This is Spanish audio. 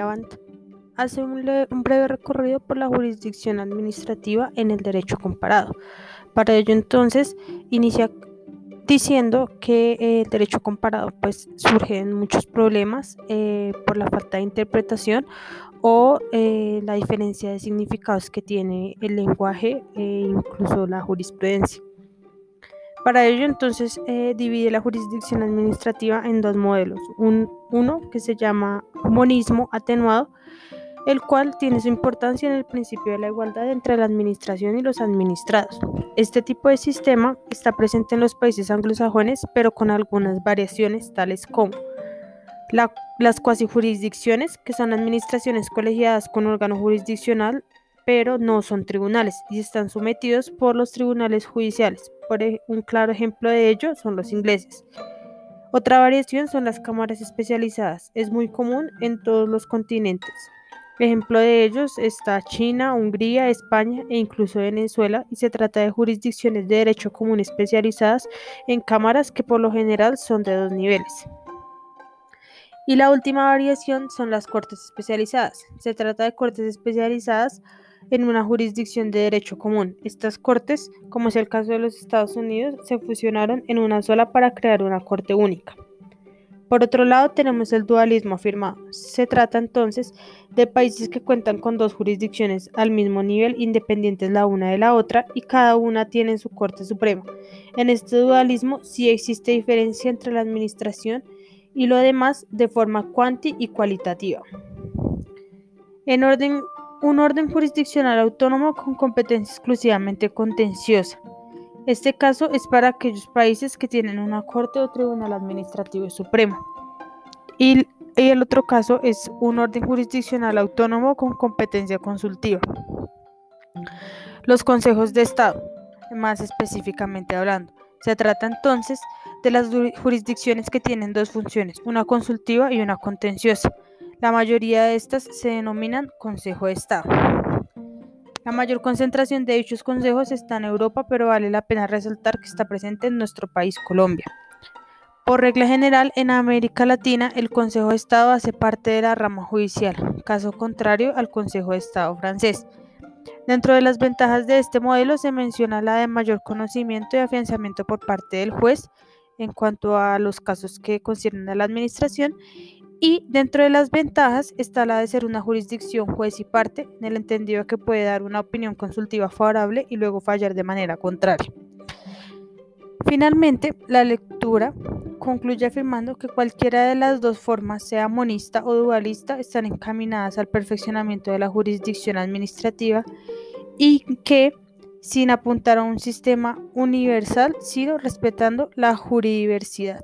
Avant hace un, breve recorrido por la jurisdicción administrativa en el derecho comparado. Para ello entonces inicia diciendo que el derecho comparado pues surgen muchos problemas eh, por la falta de interpretación o eh, la diferencia de significados que tiene el lenguaje e incluso la jurisprudencia. Para ello, entonces, eh, divide la jurisdicción administrativa en dos modelos. uno que se llama monismo atenuado, el cual tiene su importancia en el principio de la igualdad entre la administración y los administrados. Este tipo de sistema está presente en los países anglosajones, pero con algunas variaciones, tales como las cuasi jurisdicciones, que son administraciones colegiadas con órgano jurisdiccional, pero no son tribunales y están sometidos por los tribunales judiciales. Por un claro ejemplo de ello son los ingleses. Otra variación son las cámaras especializadas. Es muy común en todos los continentes. Ejemplo de ellos está China, Hungría, España e incluso Venezuela y se trata de jurisdicciones de derecho común especializadas en cámaras que por lo general son de dos niveles. Y la última variación son las cortes especializadas. Se trata de cortes especializadas en una jurisdicción de derecho común. Estas cortes, como es el caso de los Estados Unidos, se fusionaron en una sola para crear una corte única. Por otro lado, tenemos el dualismo afirmado. Se trata entonces de países que cuentan con dos jurisdicciones al mismo nivel, independientes la una de la otra, y cada una tiene su Corte Suprema. En este dualismo sí existe diferencia entre la administración y lo demás de forma cuanti y cualitativa. En orden un orden jurisdiccional autónomo con competencia exclusivamente contenciosa. Este caso es para aquellos países que tienen una Corte o Tribunal Administrativo Supremo. Y, el otro caso es un orden jurisdiccional autónomo con competencia consultiva. Los consejos de Estado, más específicamente hablando. Se trata entonces de las jurisdicciones que tienen dos funciones, una consultiva y una contenciosa. La mayoría de estas se denominan Consejo de Estado. La mayor concentración de dichos consejos está en Europa, pero vale la pena resaltar que está presente en nuestro país, Colombia. Por regla general, en América Latina, el Consejo de Estado hace parte de la rama judicial, caso contrario al Consejo de Estado francés. Dentro de las ventajas de este modelo se menciona la de mayor conocimiento y afianzamiento por parte del juez en cuanto a los casos que conciernen a la administración y dentro de las ventajas está la de ser una jurisdicción juez y parte, en el entendido que puede dar una opinión consultiva favorable y luego fallar de manera contraria. Finalmente, la lectura concluye afirmando que cualquiera de las dos formas, sea monista o dualista, están encaminadas al perfeccionamiento de la jurisdicción administrativa y que, sin apuntar a un sistema universal, sino respetando la juridiversidad.